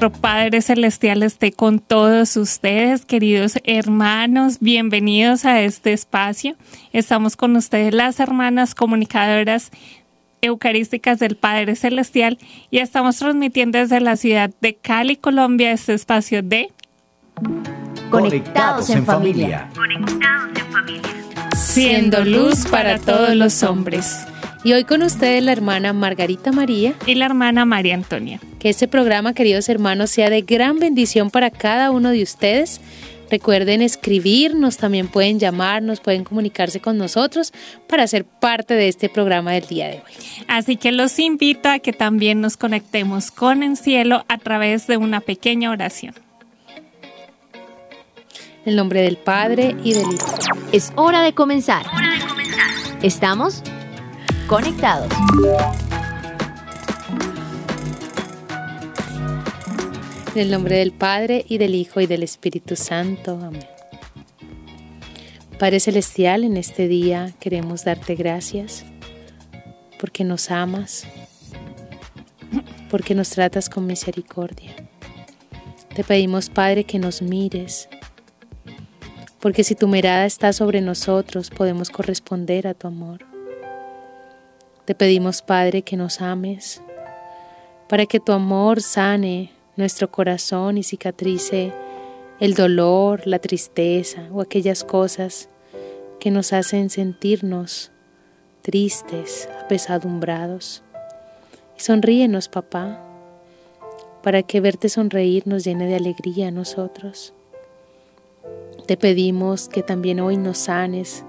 Nuestro Padre Celestial esté con todos ustedes, queridos hermanos. Bienvenidos a este espacio. Estamos con ustedes las hermanas comunicadoras eucarísticas del Padre Celestial y estamos transmitiendo desde la ciudad de Cali, Colombia, este espacio de Conectados en familia. Siendo luz para todos los hombres. Y hoy con ustedes la hermana Margarita María. Y la hermana María Antonia. Que este programa, queridos hermanos, sea de gran bendición para cada uno de ustedes. Recuerden escribirnos, también pueden llamarnos, pueden comunicarse con nosotros para ser parte de este programa del día de hoy. Así que los invito a que también nos conectemos con el cielo a través de una pequeña oración. En el nombre del Padre y del Hijo. Es hora de comenzar. ¿Estamos? Conectados. En el nombre del Padre y del Hijo y del Espíritu Santo. Amén. Padre Celestial, en este día queremos darte gracias porque nos amas, porque nos tratas con misericordia. Te pedimos, Padre, que nos mires, porque si tu mirada está sobre nosotros, podemos corresponder a tu amor. Te pedimos, Padre, que nos ames, para que tu amor sane nuestro corazón y cicatrice el dolor, la tristeza o aquellas cosas que nos hacen sentirnos tristes, apesadumbrados. Y sonríenos, papá, para que verte sonreír nos llene de alegría a nosotros. Te pedimos que también hoy nos sanes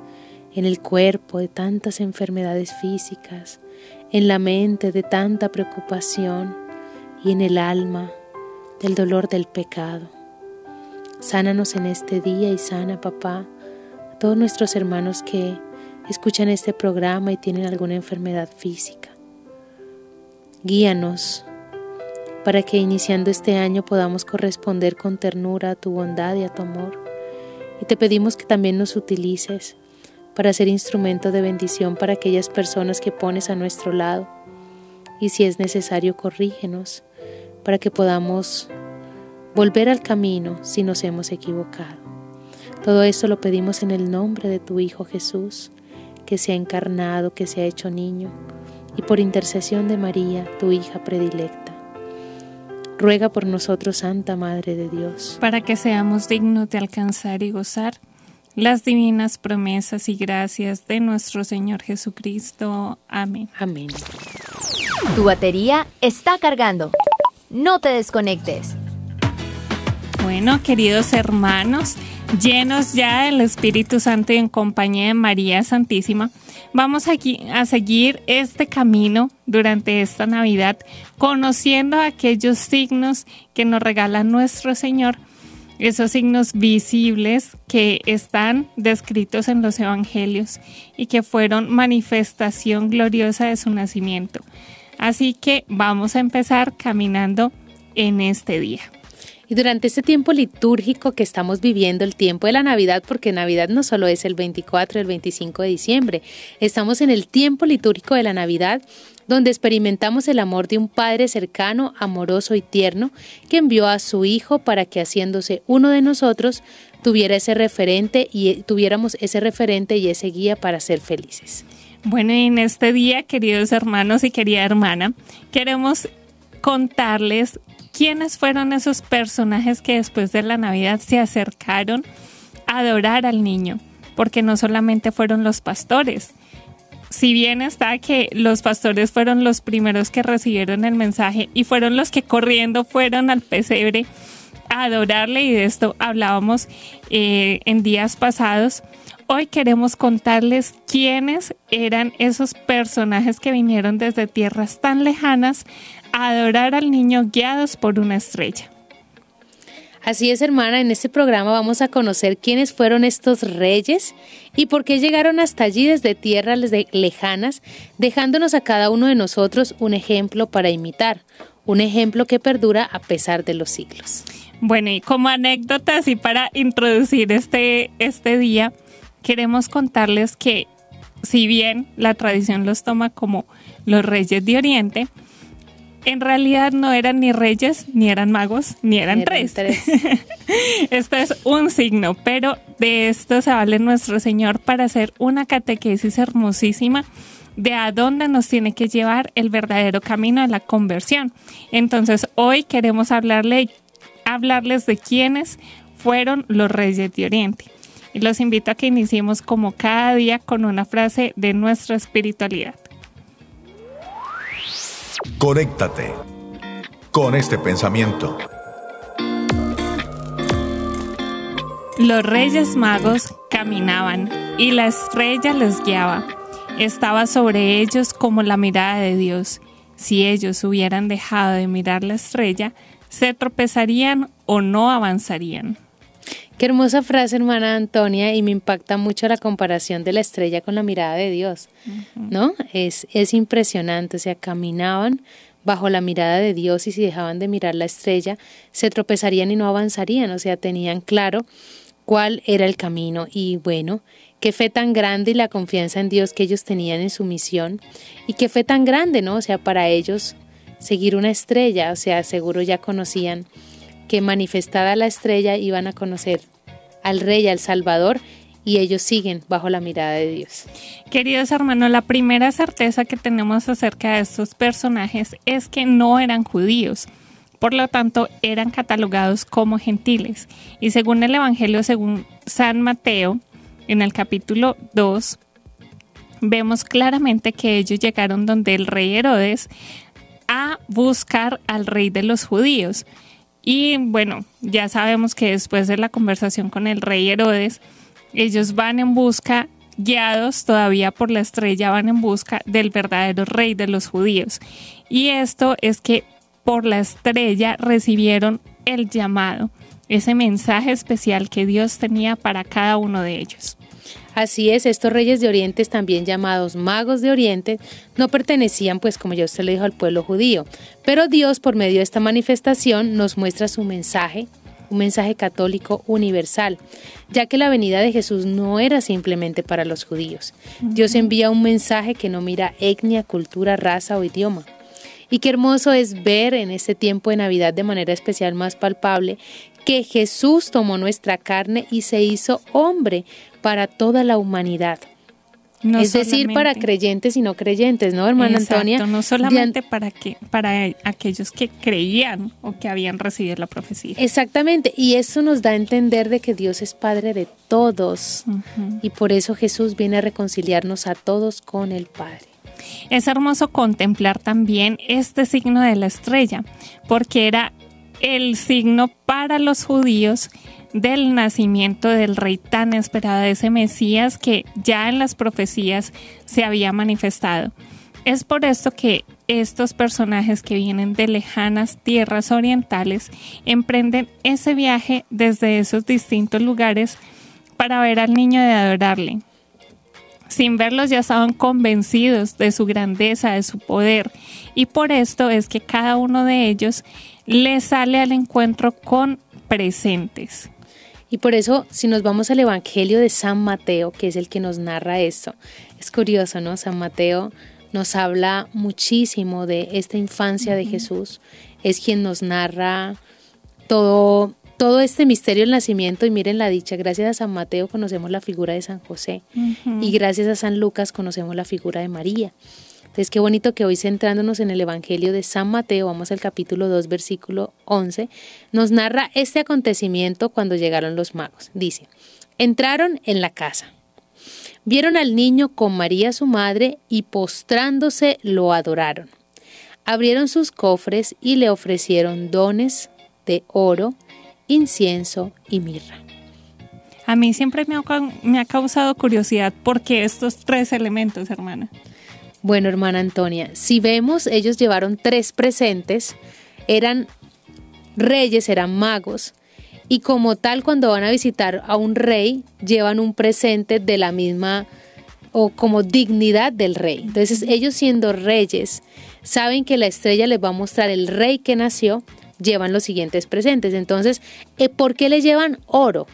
en el cuerpo de tantas enfermedades físicas, en la mente de tanta preocupación y en el alma del dolor del pecado. Sánanos en este día y sana, papá, a todos nuestros hermanos que escuchan este programa y tienen alguna enfermedad física. Guíanos para que iniciando este año podamos corresponder con ternura a tu bondad y a tu amor. Y te pedimos que también nos utilices para ser instrumento de bendición para aquellas personas que pones a nuestro lado. Y si es necesario, corrígenos para que podamos volver al camino si nos hemos equivocado. Todo esto lo pedimos en el nombre de tu Hijo Jesús, que se ha encarnado, que se ha hecho niño, y por intercesión de María, tu hija predilecta. Ruega por nosotros, Santa Madre de Dios, para que seamos dignos de alcanzar y gozar las divinas promesas y gracias de nuestro Señor Jesucristo. Amén. Amén. Tu batería está cargando. No te desconectes. Bueno, queridos hermanos, llenos ya del Espíritu Santo y en compañía de María Santísima, vamos aquí a seguir este camino durante esta Navidad, conociendo aquellos signos que nos regala nuestro Señor, esos signos visibles que están descritos en los Evangelios y que fueron manifestación gloriosa de su nacimiento. Así que vamos a empezar caminando en este día. Y durante este tiempo litúrgico que estamos viviendo, el tiempo de la Navidad, porque Navidad no solo es el 24, el 25 de diciembre, estamos en el tiempo litúrgico de la Navidad, donde experimentamos el amor de un Padre cercano, amoroso y tierno, que envió a su Hijo para que haciéndose uno de nosotros, tuviera ese referente y tuviéramos ese referente y ese guía para ser felices. Bueno, y en este día, queridos hermanos y querida hermana, queremos contarles quiénes fueron esos personajes que después de la Navidad se acercaron a adorar al niño, porque no solamente fueron los pastores, si bien está que los pastores fueron los primeros que recibieron el mensaje y fueron los que corriendo fueron al pesebre a adorarle y de esto hablábamos eh, en días pasados, hoy queremos contarles quiénes eran esos personajes que vinieron desde tierras tan lejanas a adorar al niño guiados por una estrella. Así es, hermana, en este programa vamos a conocer quiénes fueron estos reyes y por qué llegaron hasta allí desde tierras lejanas, dejándonos a cada uno de nosotros un ejemplo para imitar, un ejemplo que perdura a pesar de los siglos. Bueno, y como anécdotas y para introducir este, este día, queremos contarles que si bien la tradición los toma como los reyes de Oriente, en realidad no eran ni reyes, ni eran magos, ni eran, tres. esto es un signo, pero de esto se vale nuestro Señor para hacer una catequesis hermosísima de a dónde nos tiene que llevar el verdadero camino de la conversión. Entonces, hoy queremos hablarle, hablarles de quiénes fueron los reyes de Oriente. Y los invito a que iniciemos como cada día con una frase de nuestra espiritualidad. Conéctate con este pensamiento. Los reyes magos caminaban y la estrella les guiaba. Estaba sobre ellos como la mirada de Dios. Si ellos hubieran dejado de mirar la estrella, se tropezarían o no avanzarían. Qué hermosa frase, hermana Antonia, y me impacta mucho la comparación de la estrella con la mirada de Dios, ¿no? Es, es impresionante, o sea, caminaban bajo la mirada de Dios y si dejaban de mirar la estrella, se tropezarían y no avanzarían, o sea, tenían claro cuál era el camino y bueno, qué fe tan grande y la confianza en Dios que ellos tenían en su misión y qué fe tan grande, ¿no? O sea, para ellos seguir una estrella, o sea, seguro ya conocían que manifestada la estrella iban a conocer al Rey, al Salvador, y ellos siguen bajo la mirada de Dios. Queridos hermanos, la primera certeza que tenemos acerca de estos personajes es que no eran judíos. Por lo tanto, eran catalogados como gentiles. Y según el Evangelio, según San Mateo, en el capítulo 2, vemos claramente que ellos llegaron donde el rey Herodes a buscar al rey de los judíos. Y bueno, ya sabemos que después de la conversación con el rey Herodes, ellos van en busca, guiados todavía por la estrella, van en busca del verdadero rey de los judíos. Y esto es que por la estrella recibieron el llamado, ese mensaje especial que Dios tenía para cada uno de ellos. Así es, estos reyes de Oriente, también llamados magos de Oriente, no pertenecían, pues como ya usted le dijo, al pueblo judío. Pero Dios, por medio de esta manifestación, nos muestra su mensaje, un mensaje católico universal, ya que la venida de Jesús no era simplemente para los judíos. Dios envía un mensaje que no mira etnia, cultura, raza o idioma. Y qué hermoso es ver en este tiempo de Navidad de manera especial más palpable que Jesús tomó nuestra carne y se hizo hombre para toda la humanidad. es decir, para creyentes y no creyentes, ¿no, hermana Antonia? No solamente para que para aquellos que creían o que habían recibido la profecía. Exactamente, y eso nos da a entender de que Dios es Padre de todos y por eso Jesús viene a reconciliarnos a todos con el Padre. Es hermoso contemplar también este signo de la estrella, porque era el signo para los judíos del nacimiento del rey tan esperado, de ese Mesías que ya en las profecías se había manifestado. Es por esto que estos personajes que vienen de lejanas tierras orientales emprenden ese viaje desde esos distintos lugares para ver al niño de adorarle. Sin verlos ya estaban convencidos de su grandeza, de su poder, y por esto es que cada uno de ellos le sale al encuentro con presentes. Y por eso, si nos vamos al Evangelio de San Mateo, que es el que nos narra esto, es curioso, ¿no? San Mateo nos habla muchísimo de esta infancia de Jesús, es quien nos narra todo, todo este misterio del nacimiento. Y miren la dicha, gracias a San Mateo conocemos la figura de San José. Y gracias a San Lucas conocemos la figura de María. Entonces, qué bonito que hoy centrándonos en el Evangelio de San Mateo, vamos al capítulo 2, versículo 11, nos narra este acontecimiento cuando llegaron los magos. Dice, entraron en la casa, vieron al niño con María su madre y postrándose lo adoraron. Abrieron sus cofres y le ofrecieron dones de oro, incienso y mirra. A mí siempre me ha, causado curiosidad por qué estos tres elementos, hermana. Bueno, hermana Antonia, si vemos, ellos llevaron tres presentes, eran reyes, eran magos, y como tal cuando van a visitar a un rey llevan un presente de la misma o como dignidad del rey. Entonces ellos siendo reyes saben que la estrella les va a mostrar el rey que nació, llevan los siguientes presentes. Entonces, eh, ¿por qué le llevan oro?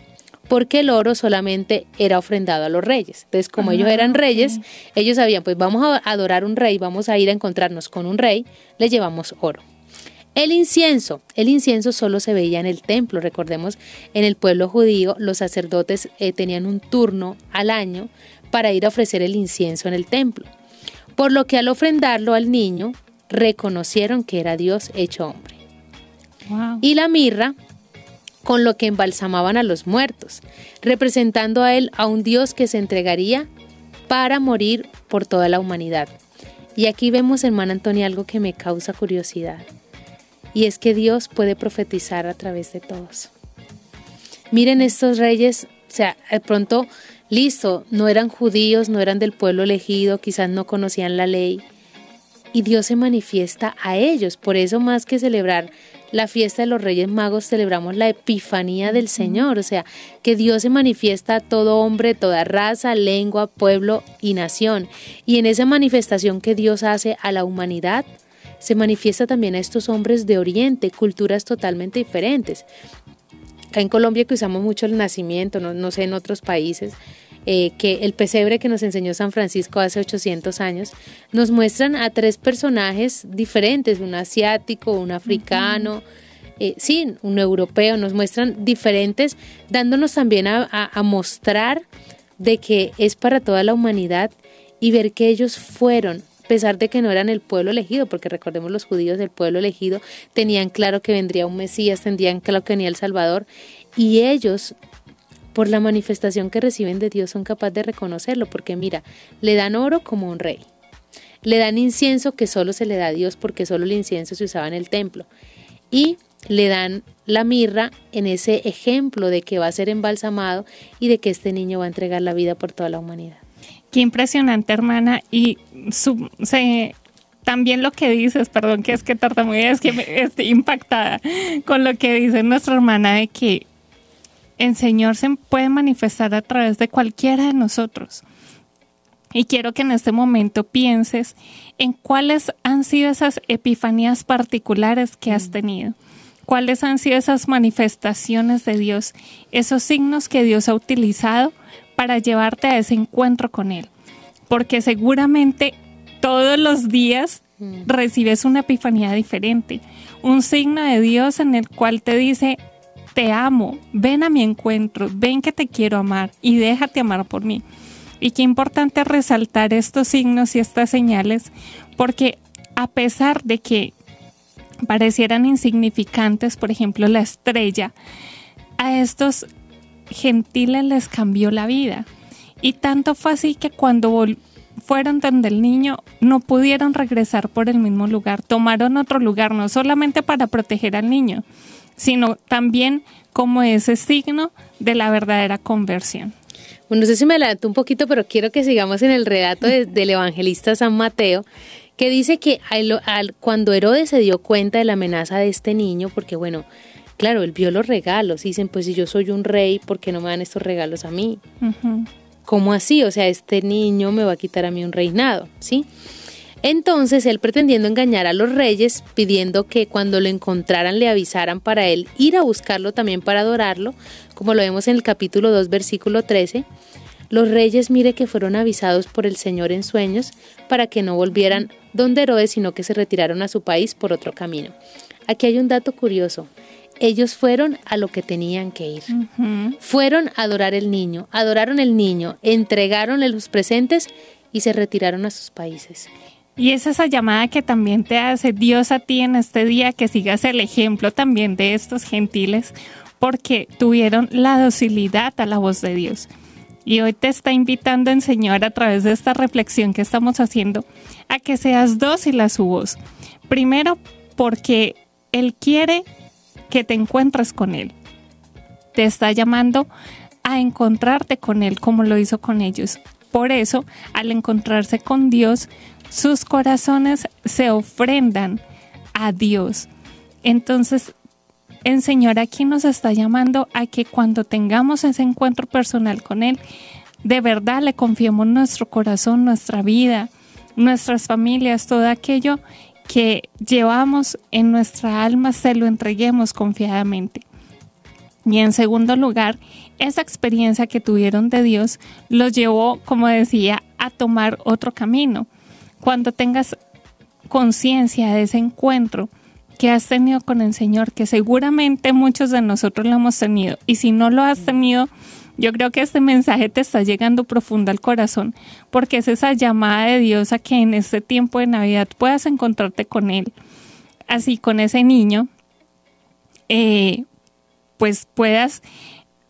Porque el oro solamente era ofrendado a los reyes. Entonces, como ellos eran ah, reyes, ellos sabían, pues vamos a adorar un rey, vamos a ir a encontrarnos con un rey, le llevamos oro. El incienso. El incienso solo se veía en el templo. Recordemos, en el pueblo judío los sacerdotes eh, tenían un turno al año para ir a ofrecer el incienso en el templo. Por lo que al ofrendarlo al niño, reconocieron que era Dios hecho hombre. Y la mirra, con lo que embalsamaban a los muertos, representando a él a un Dios que se entregaría para morir por toda la humanidad. Y aquí vemos, hermana Antonia, algo que me causa curiosidad y es que Dios puede profetizar a través de todos. Miren estos reyes, o sea, de pronto, listo, no eran judíos, no eran del pueblo elegido, quizás no conocían la ley, y Dios se manifiesta a ellos. Por eso más que celebrar la fiesta de los Reyes Magos, celebramos la Epifanía del Señor, o sea, que Dios se manifiesta a todo hombre, toda raza, lengua, pueblo y nación. Y en esa manifestación que Dios hace a la humanidad, se manifiesta también a estos hombres de Oriente, culturas totalmente diferentes. Acá en Colombia que usamos mucho el nacimiento, no, sé en otros países, eh, que el pesebre que nos enseñó San Francisco hace 800 años, nos muestran a tres personajes diferentes, un asiático, un africano, eh, sí, un europeo, nos muestran diferentes, dándonos también a mostrar de que es para toda la humanidad y ver que ellos fueron a pesar de que no eran el pueblo elegido, porque recordemos los judíos del pueblo elegido tenían claro que vendría un Mesías, tenían claro que venía el Salvador, y ellos por la manifestación que reciben de Dios son capaces de reconocerlo, porque mira, le dan oro como un rey, le dan incienso que solo se le da a Dios porque solo el incienso se usaba en el templo, y le dan la mirra en ese ejemplo de que va a ser embalsamado y de que este niño va a entregar la vida por toda la humanidad. Qué impresionante, hermana. Y también lo que dices, perdón, que es que tartamudeas, es que estoy impactada con lo que dice nuestra hermana de que el Señor se puede manifestar a través de cualquiera de nosotros. Y quiero que en este momento pienses en cuáles han sido esas epifanías particulares que has mm. tenido. ¿Cuáles han sido esas manifestaciones de Dios, esos signos que Dios ha utilizado para llevarte a ese encuentro con Él. Porque seguramente todos los días mm. recibes una epifanía diferente, un signo de Dios en el cual te dice, te amo, ven a mi encuentro, ven que te quiero amar y déjate amar por mí. Y qué importante resaltar estos signos y estas señales, porque a pesar de que parecieran insignificantes, por ejemplo la estrella, a estos gentiles les cambió la vida. Y tanto fue así que cuando fueron donde el niño no pudieron regresar por el mismo lugar, tomaron otro lugar, no solamente para proteger al niño, sino también como ese signo de la verdadera conversión. Bueno, no sé si me adelanto un poquito, pero quiero que sigamos en el relato del evangelista San Mateo, que dice que cuando Herodes se dio cuenta de la amenaza de este niño, porque bueno, Claro, él vio los regalos y dicen, pues si yo soy un rey, ¿por qué no me dan estos regalos a mí? ¿Cómo así? O sea, este niño me va a quitar a mí un reinado, ¿sí? Entonces él pretendiendo engañar a los reyes, pidiendo que cuando lo encontraran le avisaran para él ir a buscarlo también para adorarlo, como lo vemos en el capítulo 2, versículo 13, los reyes mire que fueron avisados por el Señor en sueños para que no volvieran donde Herodes, sino que se retiraron a su país por otro camino. Aquí hay un dato curioso ellos fueron a lo que tenían que ir. Fueron a adorar el niño, adoraron el niño, entregaron los presentes y se retiraron a sus países. Y es esa llamada que también te hace Dios a ti en este día, que sigas el ejemplo también de estos gentiles, porque tuvieron la docilidad a la voz de Dios. Y hoy te está invitando el Señor a través de esta reflexión que estamos haciendo a que seas dócil a su voz. Primero, porque Él quiere que te encuentres con Él. Te está llamando a encontrarte con Él como lo hizo con ellos. Por eso, al encontrarse con Dios, sus corazones se ofrendan a Dios. Entonces, el Señor aquí nos está llamando a que cuando tengamos ese encuentro personal con Él, de verdad le confiemos nuestro corazón, nuestra vida, nuestras familias, todo aquello que llevamos en nuestra alma, se lo entreguemos confiadamente. Y en segundo lugar, esa experiencia que tuvieron de Dios los llevó, como decía, a tomar otro camino. Cuando tengas conciencia de ese encuentro que has tenido con el Señor, que seguramente muchos de nosotros lo hemos tenido, y si no lo has tenido, yo creo que este mensaje te está llegando profundo al corazón, porque es esa llamada de Dios a que en este tiempo de Navidad puedas encontrarte con Él, así con ese niño, eh, pues puedas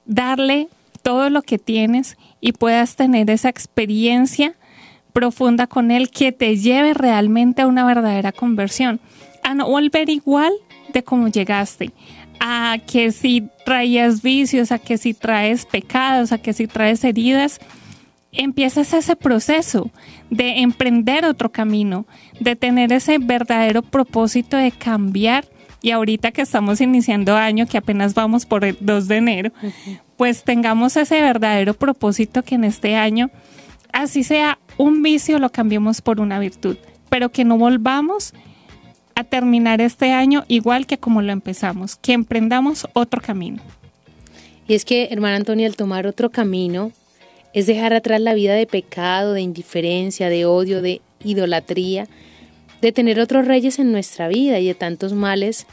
darle todo lo que tienes y puedas tener esa experiencia profunda con Él que te lleve realmente a una verdadera conversión, a no volver igual de como llegaste, a que si traías vicios, a que si traes pecados, a que si traes heridas, empiezas ese proceso de emprender otro camino, de tener ese verdadero propósito de cambiar. Y ahorita que estamos iniciando año, que apenas vamos por el 2 de enero, pues tengamos ese verdadero propósito que en este año, así sea un vicio, lo cambiemos por una virtud, pero que no volvamos a terminar este año igual que como lo empezamos, que emprendamos otro camino. Y es que, hermana Antonia, al tomar otro camino, es dejar atrás la vida de pecado, de indiferencia, de odio, de idolatría, de tener otros reyes en nuestra vida y de tantos males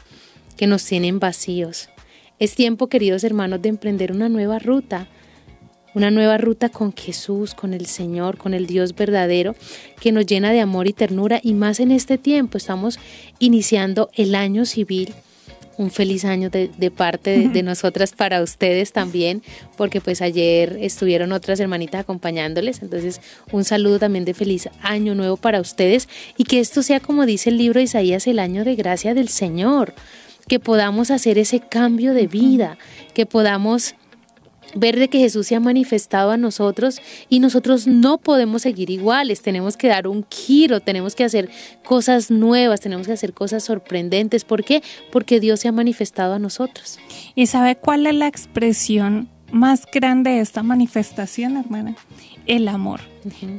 que nos tienen vacíos. Es tiempo, queridos hermanos, de emprender una nueva ruta, una nueva ruta con Jesús, con el Señor, con el Dios verdadero, que nos llena de amor y ternura. Y más en este tiempo, estamos iniciando el año civil. Un feliz año de, parte de, nosotras para ustedes también, porque pues ayer estuvieron otras hermanitas acompañándoles. Entonces, un saludo también de feliz año nuevo para ustedes y que esto sea, como dice el libro de Isaías, el año de gracia del Señor que podamos hacer ese cambio de vida, que podamos ver de que Jesús se ha manifestado a nosotros y nosotros no podemos seguir iguales, tenemos que dar un giro, tenemos que hacer cosas nuevas, tenemos que hacer cosas sorprendentes. ¿Por qué? Porque Dios se ha manifestado a nosotros. ¿Y sabe cuál es la expresión más grande de esta manifestación, hermana? El amor.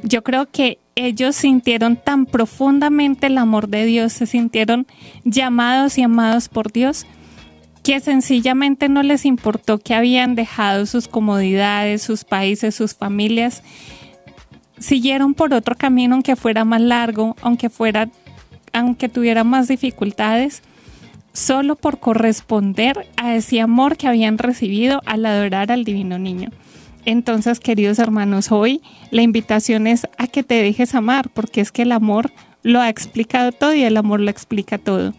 Yo creo que ellos sintieron tan profundamente el amor de Dios, se sintieron llamados y amados por Dios, que sencillamente no les importó que habían dejado sus comodidades, sus países, sus familias, siguieron por otro camino aunque fuera más largo, aunque fuera aunque tuviera más dificultades, solo por corresponder a ese amor que habían recibido al adorar al divino niño. Entonces, queridos hermanos, hoy la invitación es a que te dejes amar, porque es que el amor lo ha explicado todo y el amor lo explica todo.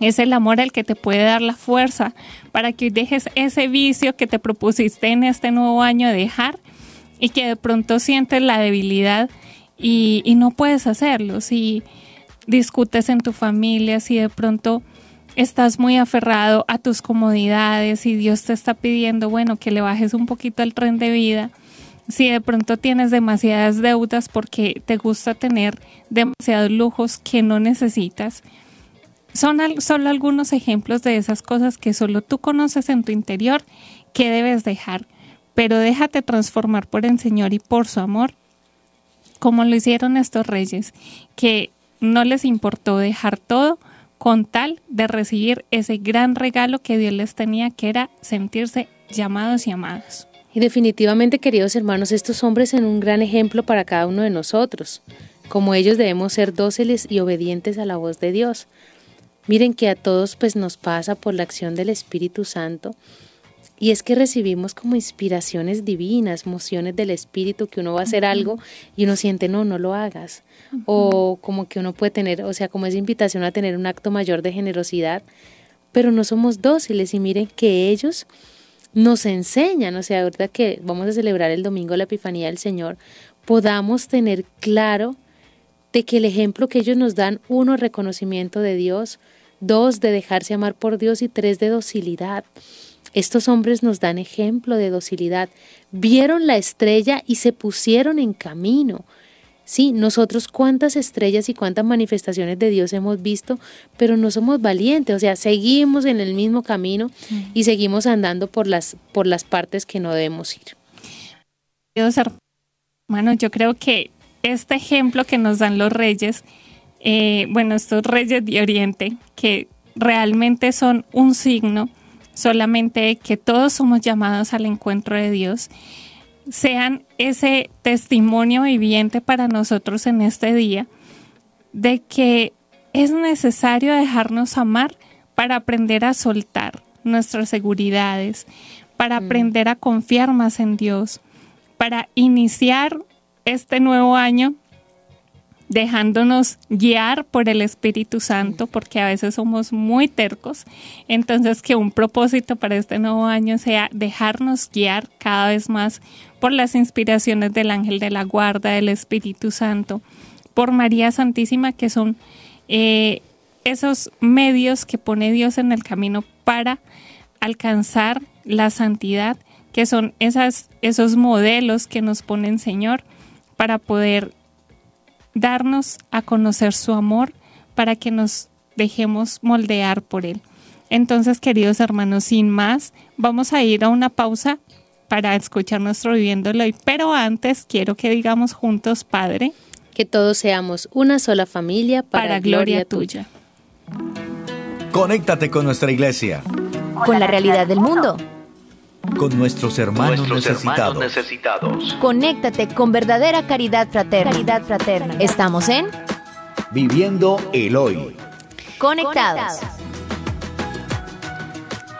Es el amor el que te puede dar la fuerza para que dejes ese vicio que te propusiste en este nuevo año dejar y que de pronto sientes la debilidad y, y no puedes hacerlo. Si discutes en tu familia, si de pronto estás muy aferrado a tus comodidades y Dios te está pidiendo, bueno, que le bajes un poquito el tren de vida. Si de pronto tienes demasiadas deudas porque te gusta tener demasiados lujos que no necesitas, son solo algunos ejemplos de esas cosas que solo tú conoces en tu interior que debes dejar, pero déjate transformar por el Señor y por su amor, como lo hicieron estos reyes, que no les importó dejar todo con tal de recibir ese gran regalo que Dios les tenía, que era sentirse llamados y amados. Y definitivamente, queridos hermanos, estos hombres son un gran ejemplo para cada uno de nosotros. Como ellos debemos ser dóciles y obedientes a la voz de Dios. Miren que a todos pues nos pasa por la acción del Espíritu Santo y es que recibimos como inspiraciones divinas, mociones del Espíritu que uno va a hacer algo y uno siente, no, no lo hagas. O como que uno puede tener, o sea, como esa invitación a tener un acto mayor de generosidad, pero no somos dóciles y miren que ellos nos enseñan, o sea, ahorita que vamos a celebrar el domingo la Epifanía del Señor, podamos tener claro de que el ejemplo que ellos nos dan, uno, reconocimiento de Dios, dos, de dejarse amar por Dios y tres, de docilidad. Estos hombres nos dan ejemplo de docilidad. Vieron la estrella y se pusieron en camino. Sí, nosotros cuántas estrellas y cuántas manifestaciones de Dios hemos visto, pero no somos valientes, o sea, seguimos en el mismo camino y seguimos andando por las, por las partes que no debemos ir. Dios, hermano, yo creo que este ejemplo que nos dan los reyes, eh, bueno, estos reyes de Oriente, que realmente son un signo solamente que todos somos llamados al encuentro de Dios sean ese testimonio viviente para nosotros en este día de que es necesario dejarnos amar para aprender a soltar nuestras seguridades, para mm. aprender a confiar más en Dios, para iniciar este nuevo año dejándonos guiar por el Espíritu Santo, porque a veces somos muy tercos. Entonces, que un propósito para este nuevo año sea dejarnos guiar cada vez más por las inspiraciones del ángel de la guarda, del Espíritu Santo, por María Santísima, que son eh, esos medios que pone Dios en el camino para alcanzar la santidad, que son esas, esos modelos que nos pone el Señor para poder darnos a conocer su amor para que nos dejemos moldear por él. Entonces, queridos hermanos, sin más, vamos a ir a una pausa para escuchar nuestro viviéndolo hoy. Pero antes quiero que digamos juntos, Padre, que todos seamos una sola familia para, gloria, tuya. Conéctate con nuestra iglesia. Con la realidad del mundo con nuestros hermanos, necesitados. Conéctate con verdadera caridad fraterna. Caridad fraterna. Estamos en Viviendo el Hoy. Conectados.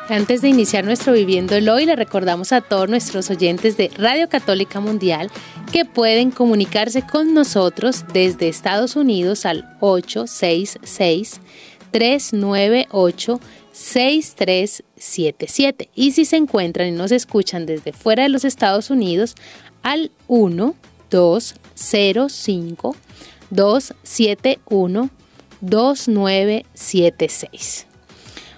Antes de iniciar nuestro Viviendo el Hoy, le recordamos a todos nuestros oyentes de Radio Católica Mundial que pueden comunicarse con nosotros desde Estados Unidos al 866 398 6377. Y si se encuentran y nos escuchan desde fuera de los Estados Unidos, al 1 205 271 2976.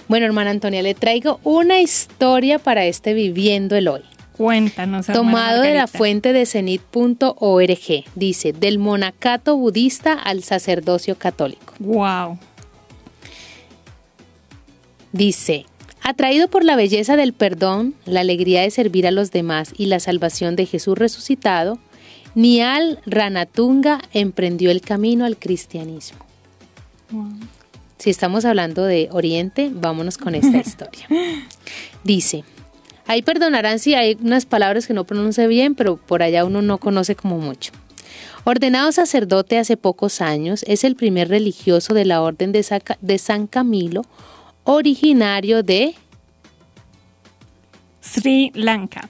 Bueno, hermana Antonia, le traigo una historia para este Viviendo el Hoy. Cuéntanos. Tomado de la fuente de cenit.org. Dice, del monacato budista al sacerdocio católico. Wow. Dice, atraído por la belleza del perdón, la alegría de servir a los demás y la salvación de Jesús resucitado, Nial Ranatunga emprendió el camino al cristianismo. Si estamos hablando de Oriente, vámonos con esta historia. Dice, ahí perdonarán si hay unas palabras que no pronuncie bien, pero por allá uno no conoce como mucho. Ordenado sacerdote hace pocos años, es el primer religioso de la Orden de San Camilo, originario de Sri Lanka.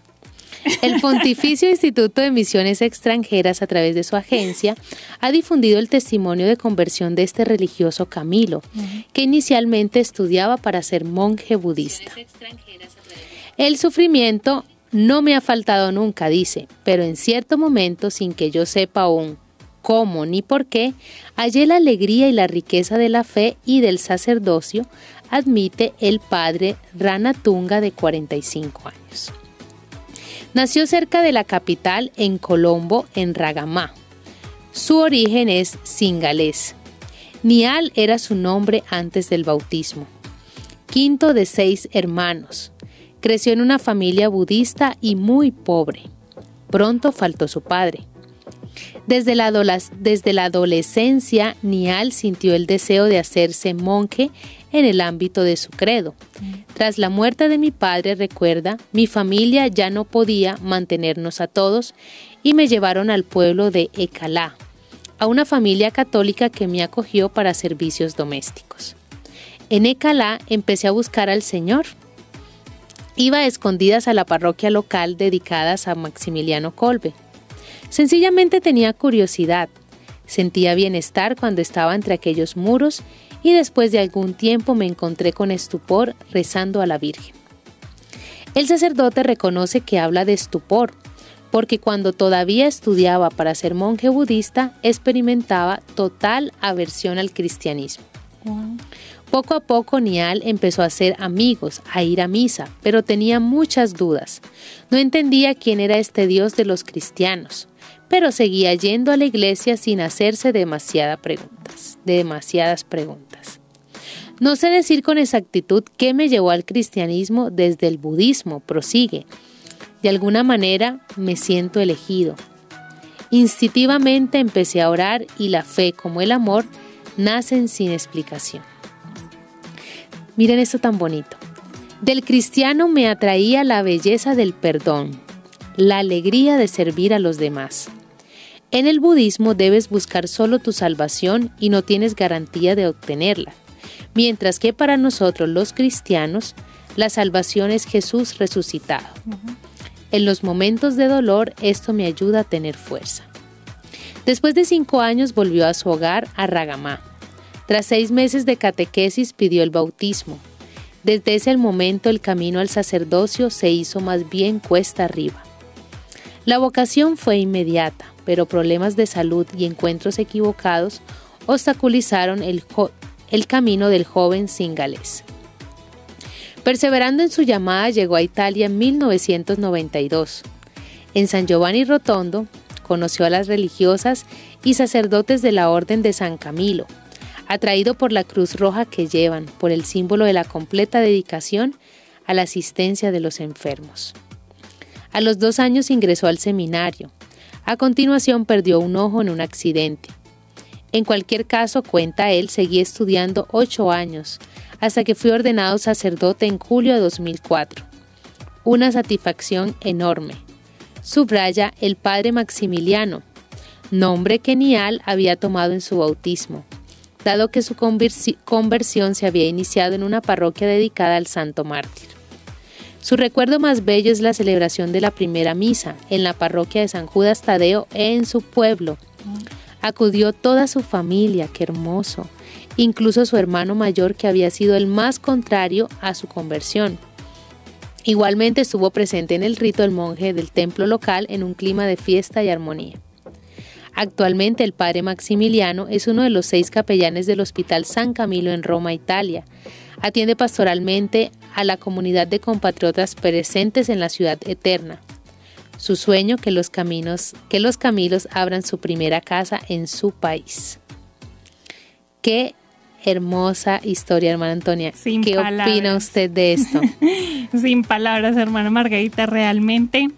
El Pontificio Instituto de Misiones Extranjeras, a través de su agencia, ha difundido el testimonio de conversión de este religioso Camilo, que inicialmente estudiaba para ser monje budista. El sufrimiento no me ha faltado nunca, dice, pero en cierto momento, sin que yo sepa aún cómo ni por qué, hallé la alegría y la riqueza de la fe y del sacerdocio admite el padre Ranatunga de 45 años. Nació cerca de la capital en Colombo, en Ragamá. Su origen es singalés. Nial era su nombre antes del bautismo. Quinto de seis hermanos. Creció en una familia budista y muy pobre. Pronto faltó su padre. Desde la, desde la adolescencia, Nial sintió el deseo de hacerse monje en el ámbito de su credo. Tras la muerte de mi padre, recuerda, mi familia ya no podía mantenernos a todos y me llevaron al pueblo de Ecalá, a una familia católica que me acogió para servicios domésticos. En Ecalá empecé a buscar al Señor. Iba a escondidas a la parroquia local dedicada a Maximiliano Colbe. Sencillamente tenía curiosidad. Sentía bienestar cuando estaba entre aquellos muros y después de algún tiempo me encontré con estupor rezando a la Virgen. El sacerdote reconoce que habla de estupor, porque cuando todavía estudiaba para ser monje budista experimentaba total aversión al cristianismo. Poco a poco Nial empezó a hacer amigos, a ir a misa, pero tenía muchas dudas. No entendía quién era este Dios de los cristianos, pero seguía yendo a la iglesia sin hacerse demasiadas preguntas, demasiadas preguntas. No sé decir con exactitud qué me llevó al cristianismo desde el budismo, prosigue. De alguna manera me siento elegido. Instintivamente empecé a orar y la fe como el amor nacen sin explicación. Miren esto tan bonito. Del cristiano me atraía la belleza del perdón, la alegría de servir a los demás. En el budismo debes buscar solo tu salvación y no tienes garantía de obtenerla, mientras que para nosotros los cristianos la salvación es Jesús resucitado. En los momentos de dolor esto me ayuda a tener fuerza. Después de cinco años volvió a su hogar a Ragamá. Tras seis meses de catequesis pidió el bautismo. Desde ese momento el camino al sacerdocio se hizo más bien cuesta arriba. La vocación fue inmediata, pero problemas de salud y encuentros equivocados obstaculizaron el, el camino del joven singalés. Perseverando en su llamada, llegó a Italia en 1992. En San Giovanni Rotondo conoció a las religiosas y sacerdotes de la Orden de San Camilo, atraído por la cruz roja que llevan, por el símbolo de la completa dedicación a la asistencia de los enfermos. A los dos años ingresó al seminario. A continuación perdió un ojo en un accidente. En cualquier caso, cuenta él, seguí estudiando ocho años, hasta que fui ordenado sacerdote en julio de 2004. Una satisfacción enorme. Subraya el padre Maximiliano, nombre que Nial había tomado en su bautismo dado que su conversión se había iniciado en una parroquia dedicada al Santo Mártir. Su recuerdo más bello es la celebración de la primera misa en la parroquia de San Judas Tadeo en su pueblo. Acudió toda su familia, qué hermoso, incluso su hermano mayor que había sido el más contrario a su conversión. Igualmente estuvo presente en el rito el monje del templo local en un clima de fiesta y armonía. Actualmente el padre Maximiliano es uno de los seis capellanes del Hospital San Camilo en Roma, Italia. Atiende pastoralmente a la comunidad de compatriotas presentes en la ciudad eterna. Su sueño que los caminos, que los Camilos abran su primera casa en su país. Qué hermosa historia, hermana Antonia. ¿Qué opina usted de esto? Sin palabras, hermana Margarita, realmente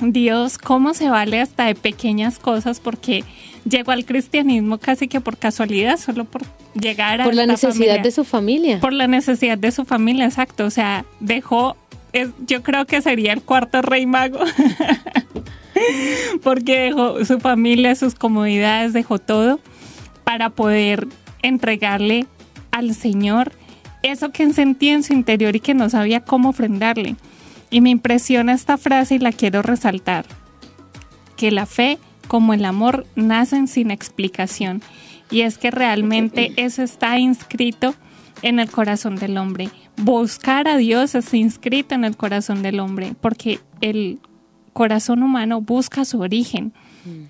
Dios, cómo se vale hasta de pequeñas cosas porque llegó al cristianismo casi que por casualidad, solo por llegar a... Por la necesidad de su familia. Por la necesidad de su familia, exacto. O sea, dejó, es, yo creo que sería el cuarto rey mago. porque dejó su familia, sus comodidades, dejó todo para poder entregarle al Señor eso que sentía en su interior y que no sabía cómo ofrendarle. Y me impresiona esta frase y la quiero resaltar, que la fe como el amor nacen sin explicación. Y es que realmente eso está inscrito en el corazón del hombre. Buscar a Dios es inscrito en el corazón del hombre, porque el corazón humano busca su origen.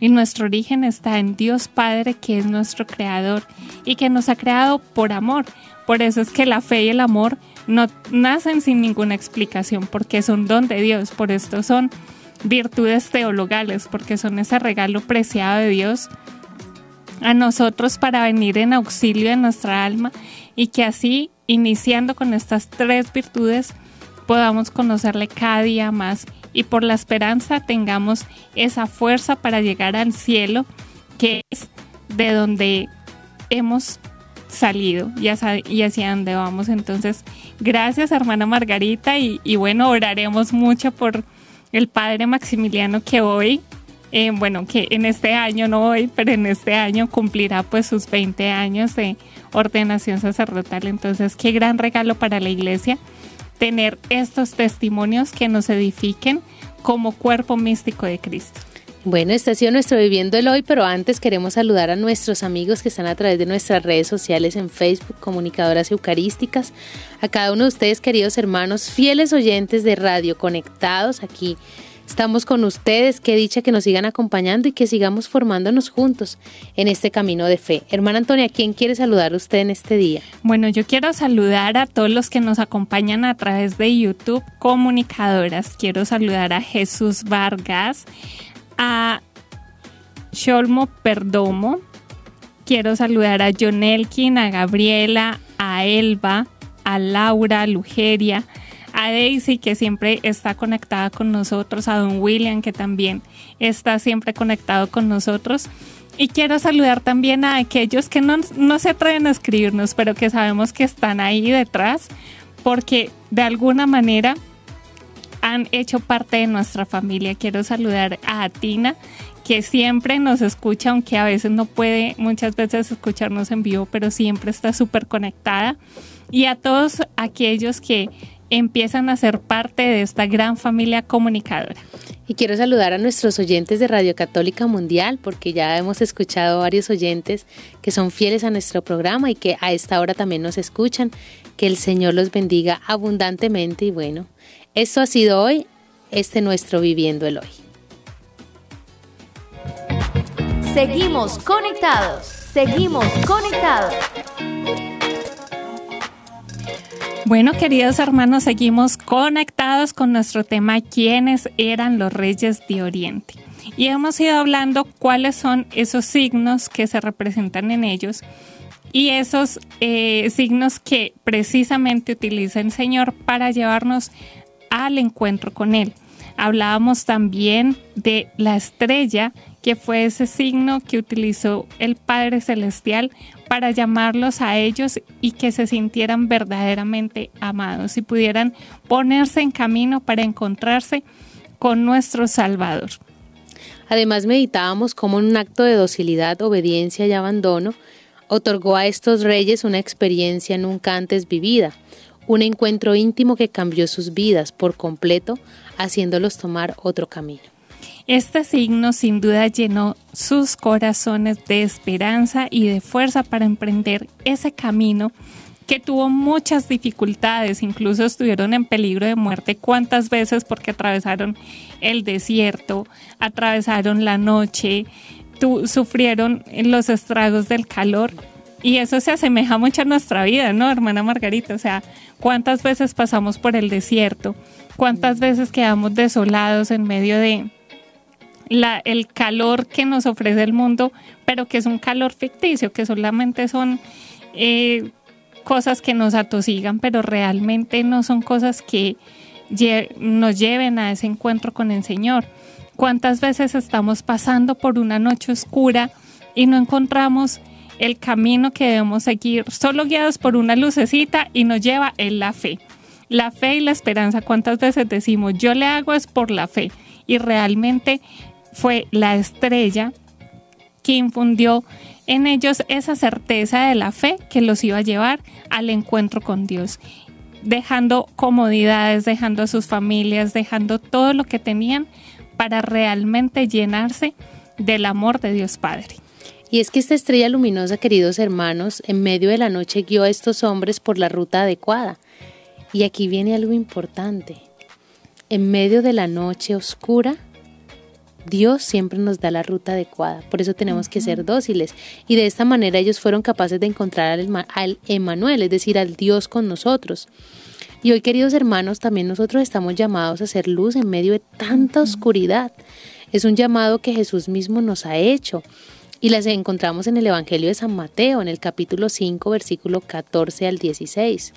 Y nuestro origen está en Dios Padre, que es nuestro creador y que nos ha creado por amor. Por eso es que la fe y el amor no nacen sin ninguna explicación porque son don de Dios, por esto son virtudes teologales, porque son ese regalo preciado de Dios a nosotros para venir en auxilio de nuestra alma y que así, iniciando con estas tres virtudes, podamos conocerle cada día más y por la esperanza tengamos esa fuerza para llegar al cielo, que es de donde hemos salido y hacia, y dónde vamos. Entonces, gracias hermana Margarita y, bueno, oraremos mucho por el padre Maximiliano que hoy, eh, bueno, que en este año, no hoy, pero en este año cumplirá pues sus 20 años de ordenación sacerdotal. Entonces, qué gran regalo para la iglesia tener estos testimonios que nos edifiquen como cuerpo místico de Cristo. Bueno, este ha sido nuestro Viviendo el Hoy, pero antes queremos saludar a nuestros amigos que están a través de nuestras redes sociales en Facebook, Comunicadoras Eucarísticas, a cada uno de ustedes, queridos hermanos, fieles oyentes de radio, conectados aquí Estamos con ustedes, qué dicha que nos sigan acompañando y que sigamos formándonos juntos en este camino de fe. Hermana Antonia, ¿quién quiere saludar usted en este día? Bueno, yo quiero saludar a todos los que nos acompañan a través de YouTube, comunicadoras. Quiero saludar a Jesús Vargas, a Sholmo Perdomo. Quiero saludar a John Elkin, a Gabriela, a Elba, a Laura, a Lugeria, a Daisy que siempre está conectada con nosotros, a Don William que también está siempre conectado con nosotros. Y quiero saludar también a aquellos que no, no se atreven a escribirnos, pero que sabemos que están ahí detrás, porque de alguna manera han hecho parte de nuestra familia. Quiero saludar a Atina, que siempre nos escucha, aunque a veces no puede muchas veces escucharnos en vivo, pero siempre está súper conectada. Y a todos aquellos que empiezan a ser parte de esta gran familia comunicadora. Y quiero saludar a nuestros oyentes de Radio Católica Mundial, porque ya hemos escuchado varios oyentes que son fieles a nuestro programa y que a esta hora también nos escuchan. Que el Señor los bendiga abundantemente y bueno, esto ha sido hoy, este nuestro Viviendo el Hoy. Seguimos conectados, seguimos conectados. Bueno, queridos hermanos, seguimos conectados con nuestro tema ¿Quiénes eran los reyes de Oriente? Y hemos ido hablando cuáles son esos signos que se representan en ellos y esos eh, signos que precisamente utiliza el Señor para llevarnos al encuentro con Él. Hablábamos también de la estrella, que fue ese signo que utilizó el Padre Celestial para llamarlos a ellos y que se sintieran verdaderamente amados y pudieran ponerse en camino para encontrarse con nuestro Salvador. Además meditábamos cómo en un acto de docilidad, obediencia y abandono, otorgó a estos reyes una experiencia nunca antes vivida, un encuentro íntimo que cambió sus vidas por completo, haciéndolos tomar otro camino. Este signo sin duda llenó sus corazones de esperanza y de fuerza para emprender ese camino que tuvo muchas dificultades, incluso estuvieron en peligro de muerte cuántas veces porque atravesaron el desierto, atravesaron la noche, sufrieron los estragos del calor. Y eso se asemeja mucho a nuestra vida, ¿no, hermana Margarita? O sea, ¿cuántas veces pasamos por el desierto? ¿Cuántas veces quedamos desolados en medio de, el calor que nos ofrece el mundo, pero que es un calor ficticio, que solamente son eh, cosas que nos atosigan, pero realmente no son cosas que nos lleven a ese encuentro con el Señor. ¿Cuántas veces estamos pasando por una noche oscura y no encontramos el camino que debemos seguir, solo guiados por una lucecita y nos lleva en la fe? La fe y la esperanza, ¿cuántas veces decimos, yo le hago es por la fe? Y realmente fue la estrella que infundió en ellos esa certeza de la fe que los iba a llevar al encuentro con Dios, dejando comodidades, dejando a sus familias, dejando todo lo que tenían para realmente llenarse del amor de Dios Padre. Y es que esta estrella luminosa, queridos hermanos, en medio de la noche guió a estos hombres por la ruta adecuada. Y aquí viene algo importante. En medio de la noche oscura, Dios siempre nos da la ruta adecuada, por eso tenemos que ser dóciles. Y de esta manera ellos fueron capaces de encontrar al, Emanuel, es decir, al Dios con nosotros. Y hoy, queridos hermanos, también nosotros estamos llamados a ser luz en medio de tanta oscuridad. Es un llamado que Jesús mismo nos ha hecho. Y las encontramos en el Evangelio de San Mateo, en el capítulo 5, versículo 14 al 16.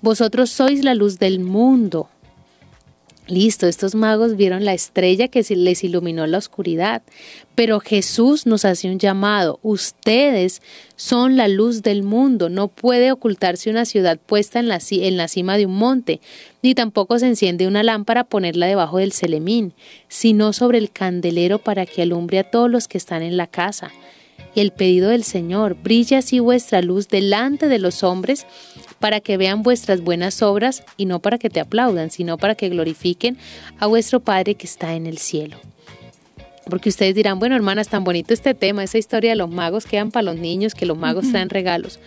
Vosotros sois la luz del mundo. Listo, estos magos vieron la estrella que les iluminó la oscuridad, pero Jesús nos hace un llamado. Ustedes son la luz del mundo. No puede ocultarse una ciudad puesta en la, en la cima de un monte, ni tampoco se enciende una lámpara ponerla debajo del celemín, sino sobre el candelero para que alumbre a todos los que están en la casa. Y el pedido del Señor, brilla así vuestra luz delante de los hombres, para que vean vuestras buenas obras y no para que te aplaudan, sino para que glorifiquen a vuestro Padre que está en el cielo. Porque ustedes dirán, bueno, hermanas, tan bonito este tema, esa historia de los magos que dan para los niños, que los magos traen regalos.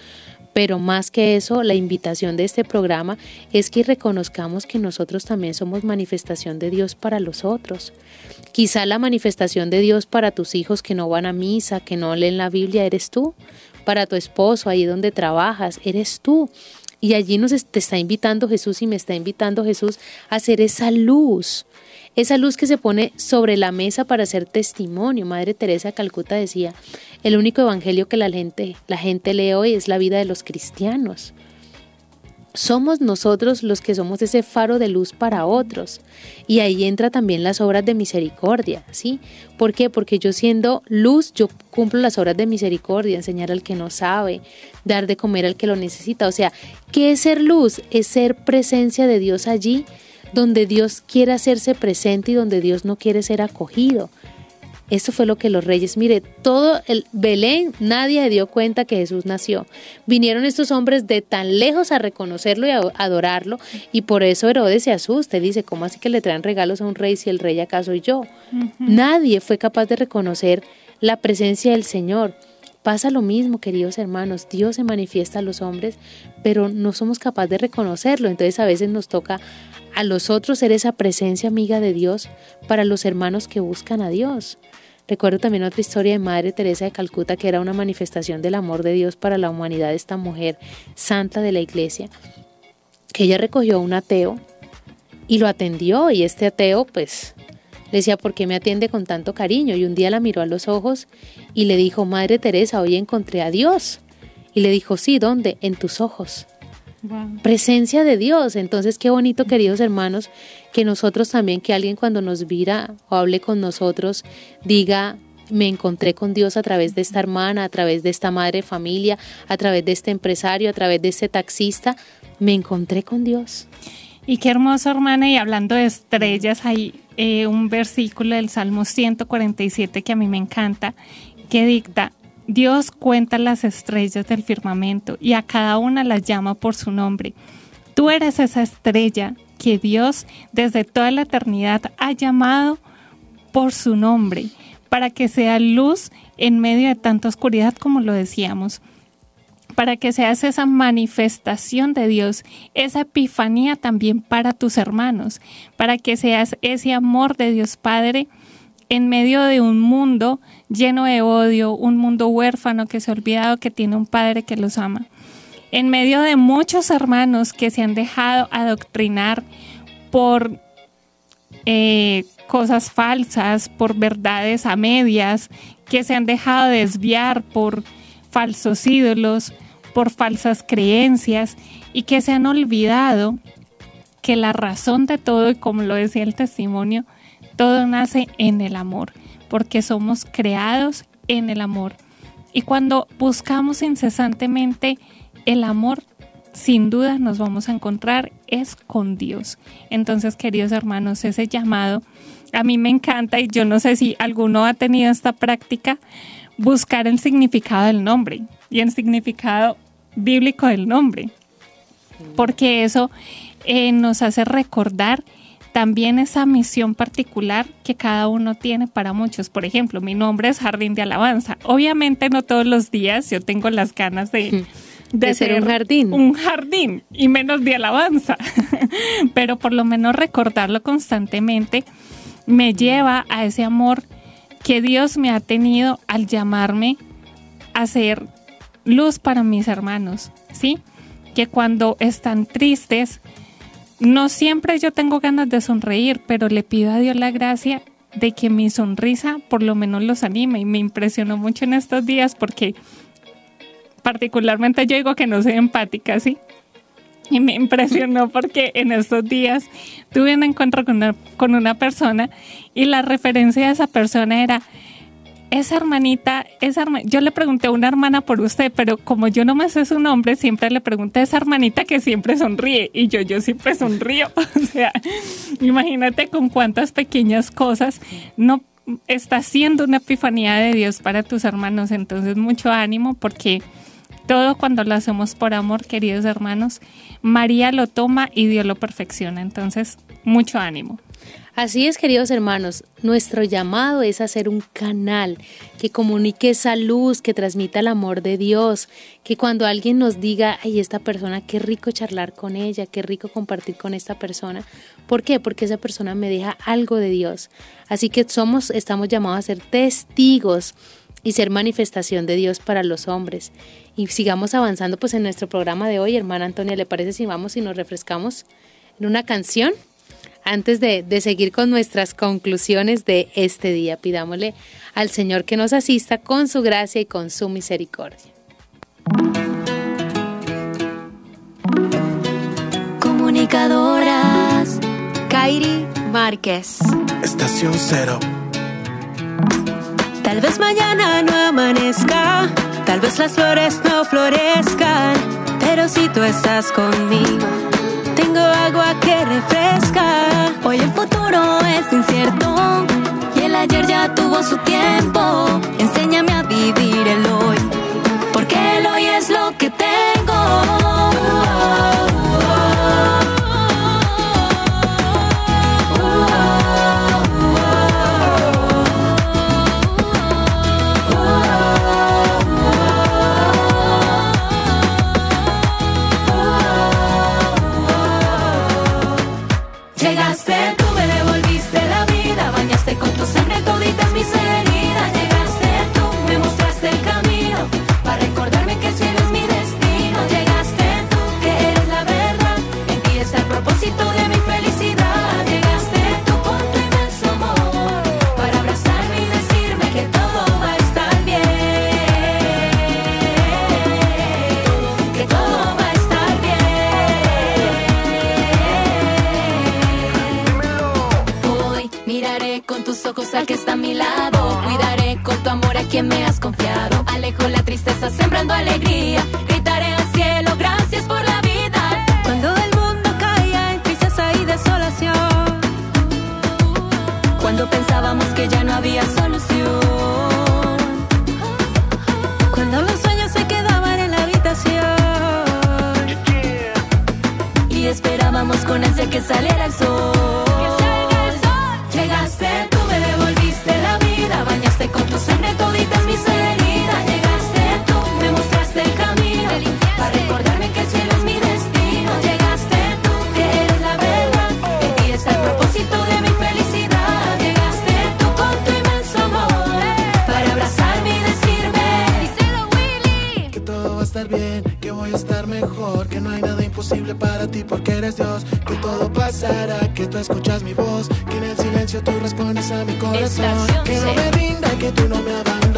Pero más que eso, la invitación de este programa es que reconozcamos que nosotros también somos manifestación de Dios para los otros. Quizá la manifestación de Dios para tus hijos que no van a misa, que no leen la Biblia, eres tú. Para tu esposo, ahí donde trabajas, eres tú. Y allí nos te está invitando Jesús y me está invitando Jesús a ser esa luz, esa luz que se pone sobre la mesa para hacer testimonio. Madre Teresa de Calcuta decía, el único evangelio que la gente, la gente lee hoy es la vida de los cristianos. Somos nosotros los que somos ese faro de luz para otros. Y ahí entra también las obras de misericordia, ¿sí? ¿Por qué? Porque yo siendo luz, yo cumplo las obras de misericordia, enseñar al que no sabe, dar de comer al que lo necesita. O sea, ¿qué es ser luz? Es ser presencia de Dios allí donde Dios quiere hacerse presente y donde Dios no quiere ser acogido. Eso fue lo que los reyes, mire, todo el Belén, nadie dio cuenta que Jesús nació. Vinieron estos hombres de tan lejos a reconocerlo y a adorarlo, y por eso Herodes se asusta y dice, ¿cómo así que le traen regalos a un rey si el rey acaso soy yo? Nadie fue capaz de reconocer la presencia del Señor. Pasa lo mismo, queridos hermanos, Dios se manifiesta a los hombres, pero no somos capaces de reconocerlo, entonces a veces nos toca a los otros ser esa presencia amiga de Dios para los hermanos que buscan a Dios. Recuerdo también otra historia de Madre Teresa de Calcuta que era una manifestación del amor de Dios para la humanidad, esta mujer santa de la iglesia, que ella recogió a un ateo y lo atendió y este ateo pues le decía, ¿por qué me atiende con tanto cariño? Y un día la miró a los ojos y le dijo, Madre Teresa, hoy encontré a Dios. Y le dijo, sí, ¿dónde? En tus ojos. Presencia de Dios. Entonces, qué bonito, queridos hermanos, que nosotros también, que alguien cuando nos vira o hable con nosotros, diga, me encontré con Dios a través de esta hermana, a través de esta madre familia, a través de este empresario, a través de este taxista, me encontré con Dios. Y qué hermoso, hermana, y hablando de estrellas, hay eh, un versículo del Salmo 147 que a mí me encanta, que dicta, Dios cuenta las estrellas del firmamento y a cada una las llama por su nombre. Tú eres esa estrella que Dios desde toda la eternidad ha llamado por su nombre, para que sea luz en medio de tanta oscuridad como lo decíamos, para que seas esa manifestación de Dios, esa epifanía también para tus hermanos, para que seas ese amor de Dios Padre en medio de un mundo lleno de odio, un mundo huérfano que se ha olvidado que tiene un padre que los ama, en medio de muchos hermanos que se han dejado adoctrinar por eh, cosas falsas, por verdades a medias, que se han dejado desviar por falsos ídolos, por falsas creencias y que se han olvidado que la razón de todo, y como lo decía el testimonio, todo nace en el amor, porque somos creados en el amor. Y cuando buscamos incesantemente el amor, sin duda nos vamos a encontrar es con Dios. Entonces, queridos hermanos, ese llamado a mí me encanta y yo no sé si alguno ha tenido esta práctica, buscar el significado del nombre y el significado bíblico del nombre, porque eso eh, nos hace recordar también esa misión particular que cada uno tiene para muchos. Por ejemplo, mi nombre es Jardín de Alabanza. Obviamente no todos los días yo tengo las ganas de, de, ser un jardín. Un jardín y menos de alabanza. Pero por lo menos recordarlo constantemente me lleva a ese amor que Dios me ha tenido al llamarme a ser luz para mis hermanos, ¿sí? Que cuando están tristes, no siempre yo tengo ganas de sonreír, pero le pido a Dios la gracia de que mi sonrisa por lo menos los anime y me impresionó mucho en estos días porque particularmente yo digo que no soy empática, ¿sí? Y me impresionó porque en estos días tuve un encuentro con una, con una persona y la referencia de esa persona era, esa hermanita, esa yo le pregunté a una hermana por usted, pero como yo no me sé su nombre, siempre le pregunté a esa hermanita que siempre sonríe y yo, yo siempre sonrío. o sea, imagínate con cuántas pequeñas cosas no está haciendo una epifanía de Dios para tus hermanos. Entonces, mucho ánimo porque todo cuando lo hacemos por amor, queridos hermanos, María lo toma y Dios lo perfecciona. Entonces, mucho ánimo. Así es, queridos hermanos, nuestro llamado es hacer un canal que comunique esa luz, que transmita el amor de Dios, que cuando alguien nos diga, ay, esta persona, qué rico charlar con ella, qué rico compartir con esta persona. ¿Por qué? Porque esa persona me deja algo de Dios. Así que somos, estamos llamados a ser testigos y ser manifestación de Dios para los hombres. Y sigamos avanzando pues en nuestro programa de hoy, hermana Antonia, ¿le parece si vamos y nos refrescamos en una canción? Antes de, seguir con nuestras conclusiones de este día, pidámosle al Señor que nos asista con su gracia y con su misericordia. Comunicadoras, Kairi Márquez. Estación cero. Tal vez mañana no amanezca, tal vez las flores no florezcan, pero si tú estás conmigo agua que refresca. Hoy el futuro es incierto y el ayer ya tuvo su tiempo. Enséñame a vivir el hoy, porque el hoy es lo que tengo. Que está a mi lado. Cuidaré con tu amor a quien me has confiado. Alejo la tristeza sembrando alegría. Ti porque eres Dios. Que todo pasará, que tú escuchas mi voz. Que en el silencio tú respondes a mi corazón. Que no me rinda, que tú no me abandonas.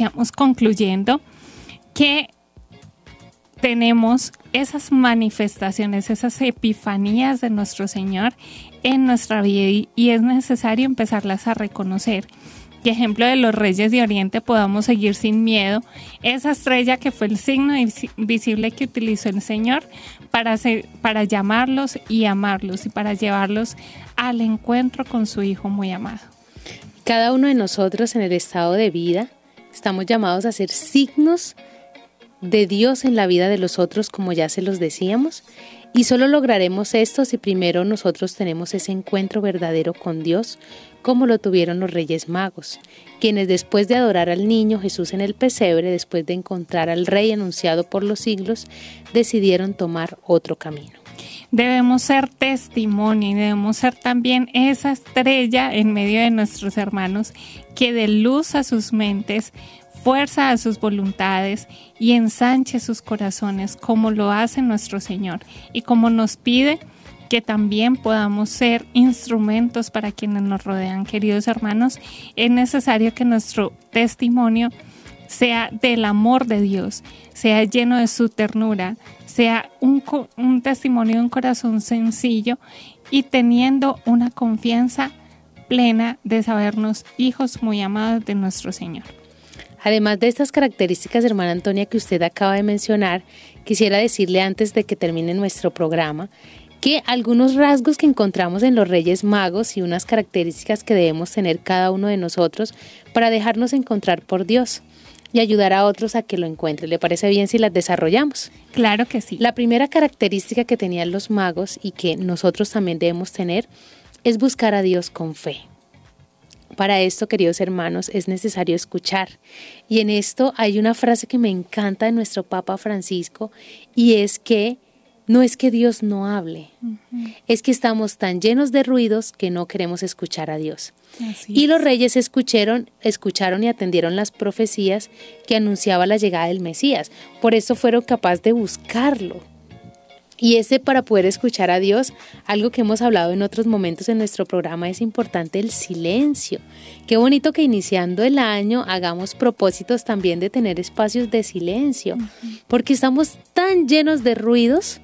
Iniciamos concluyendo que tenemos esas manifestaciones, esas epifanías de nuestro Señor en nuestra vida y es necesario empezarlas a reconocer. Que ejemplo de los reyes de Oriente podamos seguir sin miedo esa estrella que fue el signo visible que utilizó el Señor para, para llamarlos y amarlos y para llevarlos al encuentro con su Hijo muy amado. Cada uno de nosotros en el estado de vida Estamos llamados a ser signos de Dios en la vida de los otros, como ya se los decíamos. Y solo lograremos esto si primero nosotros tenemos ese encuentro verdadero con Dios, como lo tuvieron los Reyes Magos, quienes después de adorar al niño Jesús en el pesebre, después de encontrar al Rey anunciado por los siglos, decidieron tomar otro camino. Debemos ser testimonio y debemos ser también esa estrella en medio de nuestros hermanos que dé luz a sus mentes, fuerza a sus voluntades y ensanche sus corazones como lo hace nuestro Señor y como nos pide que también podamos ser instrumentos para quienes nos rodean. Queridos hermanos, es necesario que nuestro testimonio sea del amor de Dios, sea lleno de su ternura, sea un, testimonio de un corazón sencillo y teniendo una confianza plena de sabernos hijos muy amados de nuestro Señor. Además de estas características, hermana Antonia, que usted acaba de mencionar, quisiera decirle antes de que termine nuestro programa que algunos rasgos que encontramos en los Reyes Magos y unas características que debemos tener cada uno de nosotros para dejarnos encontrar por Dios y ayudar a otros a que lo encuentren. ¿Le parece bien si las desarrollamos? Claro que sí. La primera característica que tenían los magos y que nosotros también debemos tener es buscar a Dios con fe. Para esto, queridos hermanos, es necesario escuchar. Y en esto hay una frase que me encanta de nuestro Papa Francisco y es que no es que Dios no hable, es que estamos tan llenos de ruidos que no queremos escuchar a Dios. y los reyes escucharon, escucharon y atendieron las profecías que anunciaba la llegada del Mesías. Por eso fueron capaces de buscarlo. Y ese para poder escuchar a Dios, algo que hemos hablado en otros momentos en nuestro programa, es importante el silencio. Qué bonito que iniciando el año hagamos propósitos también de tener espacios de silencio, porque estamos tan llenos de ruidos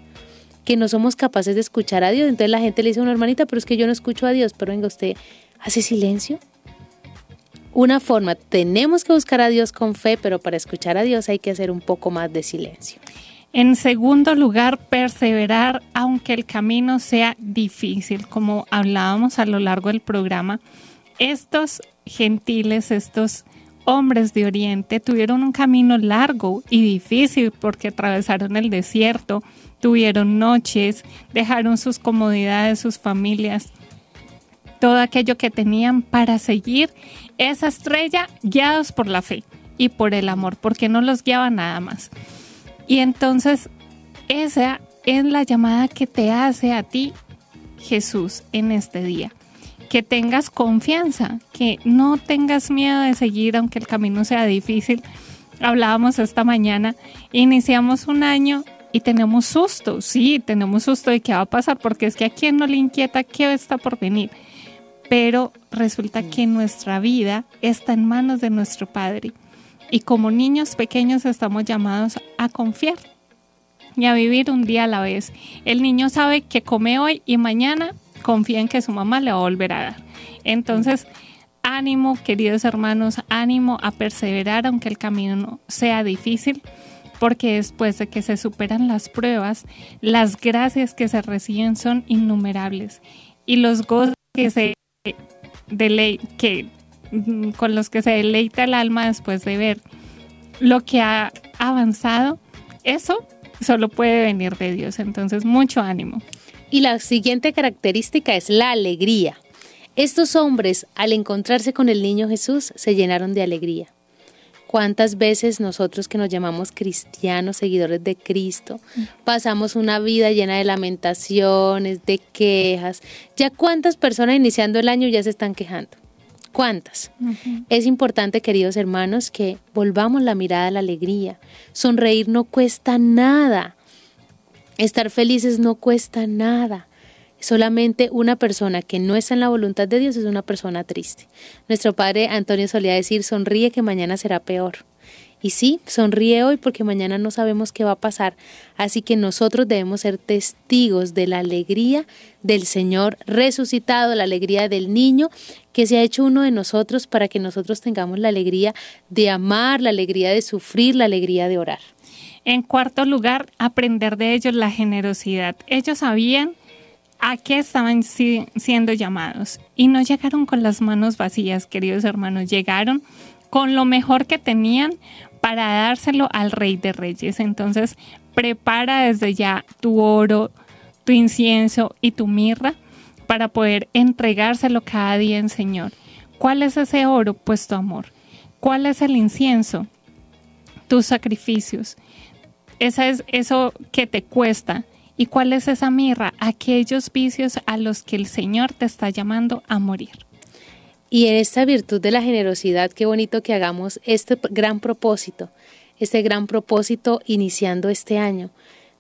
que no somos capaces de escuchar a Dios. Entonces la gente le dice a una hermanita, pero es que yo no escucho a Dios, pero venga, usted hace silencio. Una forma, tenemos que buscar a Dios con fe, pero para escuchar a Dios hay que hacer un poco más de silencio. En segundo lugar, perseverar aunque el camino sea difícil, como hablábamos a lo largo del programa. Estos gentiles, estos hombres de Oriente tuvieron un camino largo y difícil porque atravesaron el desierto, tuvieron noches, dejaron sus comodidades, sus familias, todo aquello que tenían para seguir esa estrella guiados por la fe y por el amor, porque no los guiaba nada más. Y entonces esa es la llamada que te hace a ti Jesús en este día. Que tengas confianza, que no tengas miedo de seguir aunque el camino sea difícil. Hablábamos esta mañana, iniciamos un año y tenemos susto, sí, tenemos susto de qué va a pasar, porque es que a quien no le inquieta qué está por venir. Pero resulta que nuestra vida está en manos de nuestro Padre. Y como niños pequeños estamos llamados a confiar y a vivir un día a la vez. El niño sabe que come hoy y mañana confía en que su mamá le va a volver a dar. Entonces, ánimo, queridos hermanos, ánimo a perseverar aunque el camino sea difícil porque después de que se superan las pruebas, las gracias que se reciben son innumerables y los gozos que se que, mm, con los que se deleita el alma después de ver lo que ha avanzado, eso solo puede venir de Dios. Entonces, mucho ánimo. Y la siguiente característica es la alegría. Estos hombres, al encontrarse con el niño Jesús, se llenaron de alegría. ¿Cuántas veces nosotros que nos llamamos cristianos, seguidores de Cristo, pasamos una vida llena de lamentaciones, de quejas? ¿Ya cuántas personas iniciando el año ya se están quejando? ¿Cuántas? Es importante, queridos hermanos, que volvamos la mirada a la alegría. Sonreír no cuesta nada. Estar felices no cuesta nada. Solamente una persona que no está en la voluntad de Dios es una persona triste. Nuestro padre Antonio solía decir, sonríe que mañana será peor. Y sí, sonríe hoy porque mañana no sabemos qué va a pasar. Así que nosotros debemos ser testigos de la alegría del Señor resucitado, la alegría del niño que se ha hecho uno de nosotros para que nosotros tengamos la alegría de amar, la alegría de sufrir, la alegría de orar. En cuarto lugar, aprender de ellos la generosidad. Ellos sabían a qué estaban siendo llamados. Y no llegaron con las manos vacías, queridos hermanos, llegaron con lo mejor que tenían para dárselo al rey de reyes. Entonces, prepara desde ya tu oro, tu incienso y tu mirra para poder entregárselo cada día en Señor. ¿Cuál es ese oro? Pues tu amor. ¿Cuál es el incienso? Tus sacrificios. Esa es eso que te cuesta. ¿Y cuál es esa mirra? Aquellos vicios a los que el Señor te está llamando a morir. Y en esta virtud de la generosidad, qué bonito que hagamos este gran propósito, este gran propósito iniciando este año,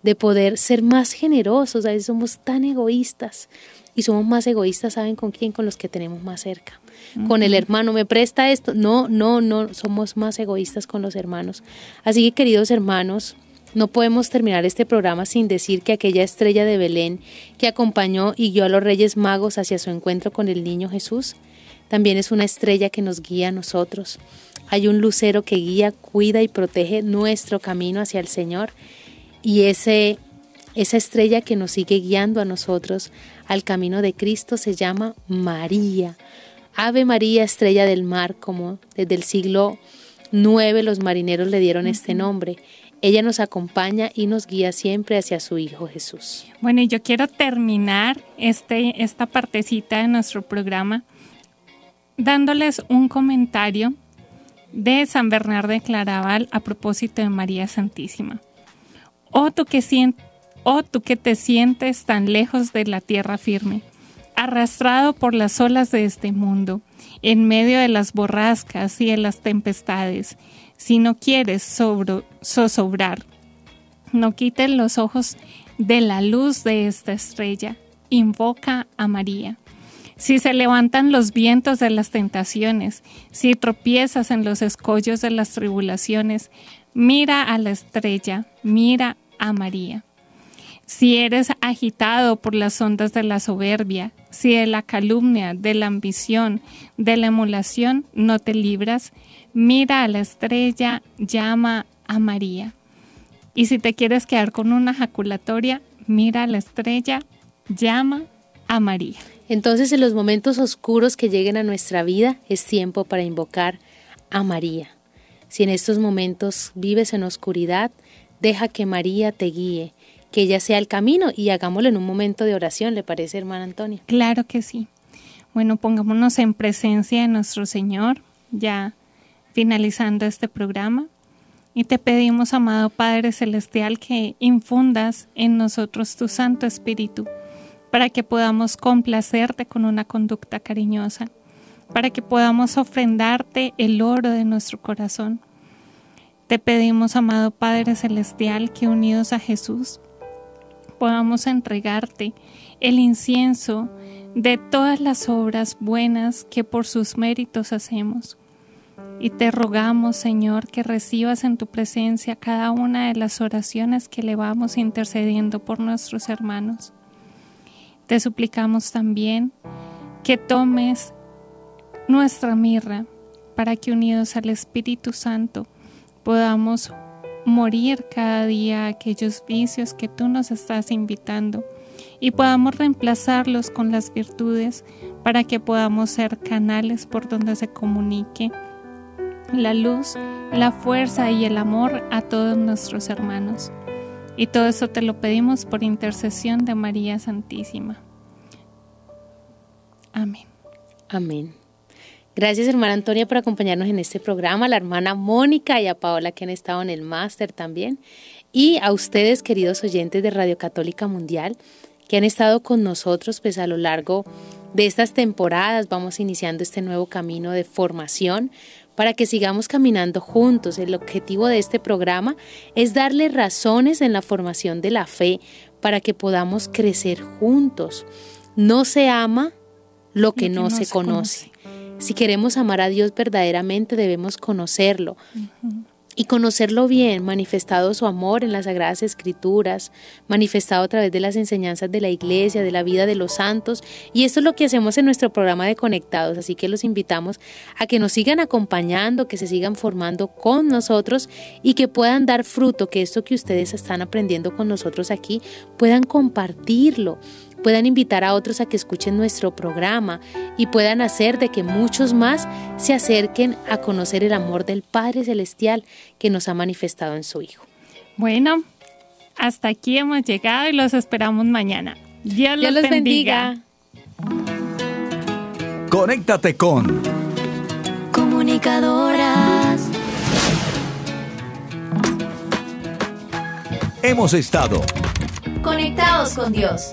de poder ser más generosos. A veces somos tan egoístas y somos más egoístas, ¿saben con quién? Con los que tenemos más cerca. Con el hermano, ¿me presta esto? No, no, no, somos más egoístas con los hermanos. Así que queridos hermanos, no podemos terminar este programa sin decir que aquella estrella de Belén que acompañó y guió a los Reyes Magos hacia su encuentro con el niño Jesús, también es una estrella que nos guía a nosotros. Hay un lucero que guía, cuida y protege nuestro camino hacia el Señor. Y ese, esa estrella que nos sigue guiando a nosotros al camino de Cristo se llama María. Ave María, estrella del mar, como desde el siglo IX los marineros le dieron este nombre. Ella nos acompaña y nos guía siempre hacia su Hijo Jesús. Bueno, y yo quiero terminar este, esta partecita de nuestro programa dándoles un comentario de San Bernardo de Claraval a propósito de María Santísima. Oh tú que, oh, tú que te sientes tan lejos de la tierra firme, arrastrado por las olas de este mundo, en medio de las borrascas y de las tempestades, si no quieres zozobrar, no quites los ojos de la luz de esta estrella, invoca a María si se levantan los vientos de las tentaciones, si tropiezas en los escollos de las tribulaciones, mira a la estrella, mira a María. Si eres agitado por las ondas de la soberbia, si de la calumnia, de la ambición, de la emulación no te libras, mira a la estrella, llama a María. Y si te quieres quedar con una jaculatoria, mira a la estrella, llama a María. Entonces en los momentos oscuros que lleguen a nuestra vida es tiempo para invocar a María. Si en estos momentos vives en oscuridad, deja que María te guíe, que ella sea el camino y hagámoslo en un momento de oración, ¿le parece, hermana Antonia? Claro que sí. Bueno, pongámonos en presencia de nuestro Señor, ya finalizando este programa. Y te pedimos, amado Padre Celestial, que infundas en nosotros tu Santo Espíritu para que podamos complacerte con una conducta cariñosa, para que podamos ofrendarte el oro de nuestro corazón. Te pedimos, amado Padre Celestial, que unidos a Jesús podamos entregarte el incienso de todas las obras buenas que por sus méritos hacemos. Y te rogamos, Señor, que recibas en tu presencia cada una de las oraciones que le vamos intercediendo por nuestros hermanos. Te suplicamos también que tomes nuestra mirra para que unidos al Espíritu Santo podamos morir cada día aquellos vicios que tú nos estás invitando y podamos reemplazarlos con las virtudes para que podamos ser canales por donde se comunique la luz, la fuerza y el amor a todos nuestros hermanos. Y todo eso te lo pedimos por intercesión de María Santísima. Amén. Amén. Gracias, hermana Antonia, por acompañarnos en este programa, a la hermana Mónica y a Paola, que han estado en el máster también, y a ustedes, queridos oyentes de Radio Católica Mundial, que han estado con nosotros pues a lo largo de estas temporadas. Vamos iniciando este nuevo camino de formación para que sigamos caminando juntos. El objetivo de este programa es darle razones en la formación de la fe para que podamos crecer juntos. No se ama lo que, no, se, conoce. Si queremos amar a Dios verdaderamente debemos conocerlo y conocerlo bien, manifestado su amor en las Sagradas Escrituras, manifestado a través de las enseñanzas de la Iglesia, de la vida de los santos. Y esto es lo que hacemos en nuestro programa de Conectados. Así que los invitamos a que nos sigan acompañando, que se sigan formando con nosotros y que puedan dar fruto, que esto que ustedes están aprendiendo con nosotros aquí puedan compartirlo puedan invitar a otros a que escuchen nuestro programa y puedan hacer de que muchos más se acerquen a conocer el amor del Padre Celestial que nos ha manifestado en su Hijo. Bueno, hasta aquí hemos llegado y los esperamos mañana. Dios, los, bendiga. Conéctate con Comunicadoras. Hemos estado Conectados con Dios.